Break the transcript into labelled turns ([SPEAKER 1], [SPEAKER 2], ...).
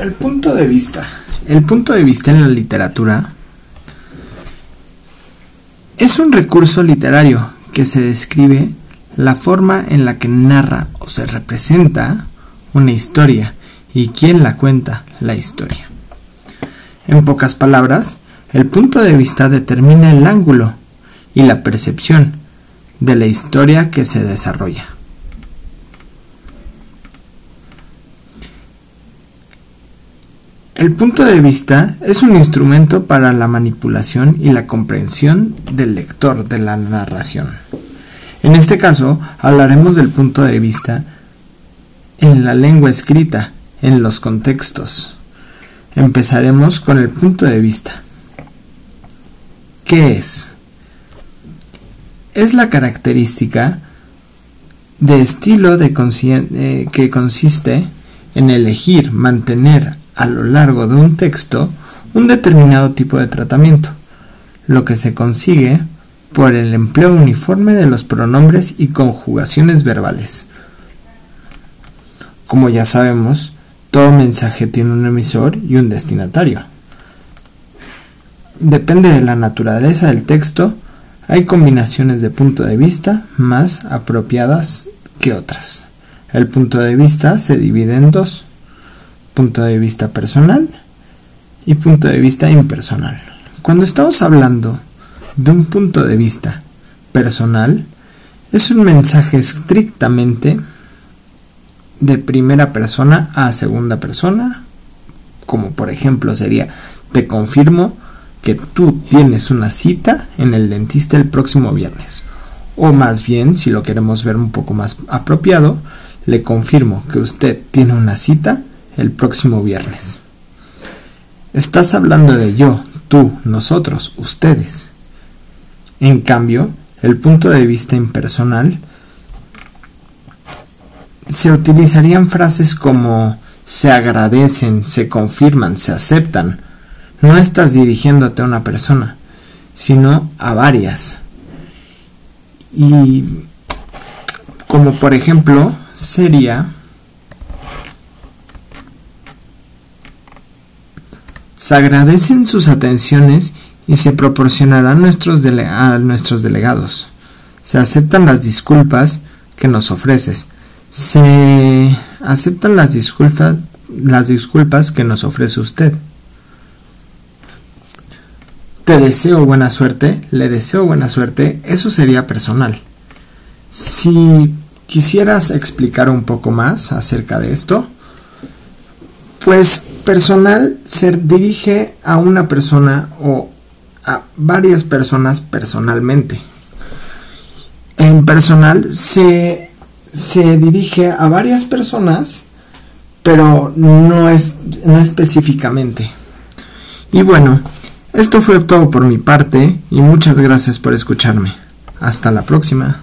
[SPEAKER 1] El punto de vista. El punto de vista en la literatura es un recurso literario que se describe la forma en la que narra o se representa una historia y quién la cuenta la historia. En pocas palabras, el punto de vista determina el ángulo y la percepción de la historia que se desarrolla. El punto de vista es un instrumento para la manipulación y la comprensión del lector de la narración. En este caso, hablaremos del punto de vista en la lengua escrita, en los contextos. Empezaremos con el punto de vista. ¿Qué es? Es la característica de estilo eh, que consiste en elegir, mantener, a lo largo de un texto un determinado tipo de tratamiento, lo que se consigue por el empleo uniforme de los pronombres y conjugaciones verbales. Como ya sabemos, todo mensaje tiene un emisor y un destinatario. Depende de la naturaleza del texto, hay combinaciones de punto de vista más apropiadas que otras. El punto de vista se divide en dos punto de vista personal y punto de vista impersonal. Cuando estamos hablando de un punto de vista personal, es un mensaje estrictamente de primera persona a segunda persona, como por ejemplo sería, te confirmo que tú tienes una cita en el dentista el próximo viernes. O más bien, si lo queremos ver un poco más apropiado, le confirmo que usted tiene una cita el próximo viernes. Estás hablando de yo, tú, nosotros, ustedes. En cambio, el punto de vista impersonal se utilizarían frases como se agradecen, se confirman, se aceptan. No estás dirigiéndote a una persona, sino a varias. Y como por ejemplo sería Se agradecen sus atenciones y se proporcionarán nuestros a nuestros delegados. Se aceptan las disculpas que nos ofreces. Se aceptan las disculpas, las disculpas que nos ofrece usted. Te deseo buena suerte, le deseo buena suerte, eso sería personal. Si quisieras explicar un poco más acerca de esto, pues personal se dirige a una persona o a varias personas personalmente. En personal se, se dirige a varias personas, pero no, es, no específicamente. Y bueno, esto fue todo por mi parte y muchas gracias por escucharme. Hasta la próxima.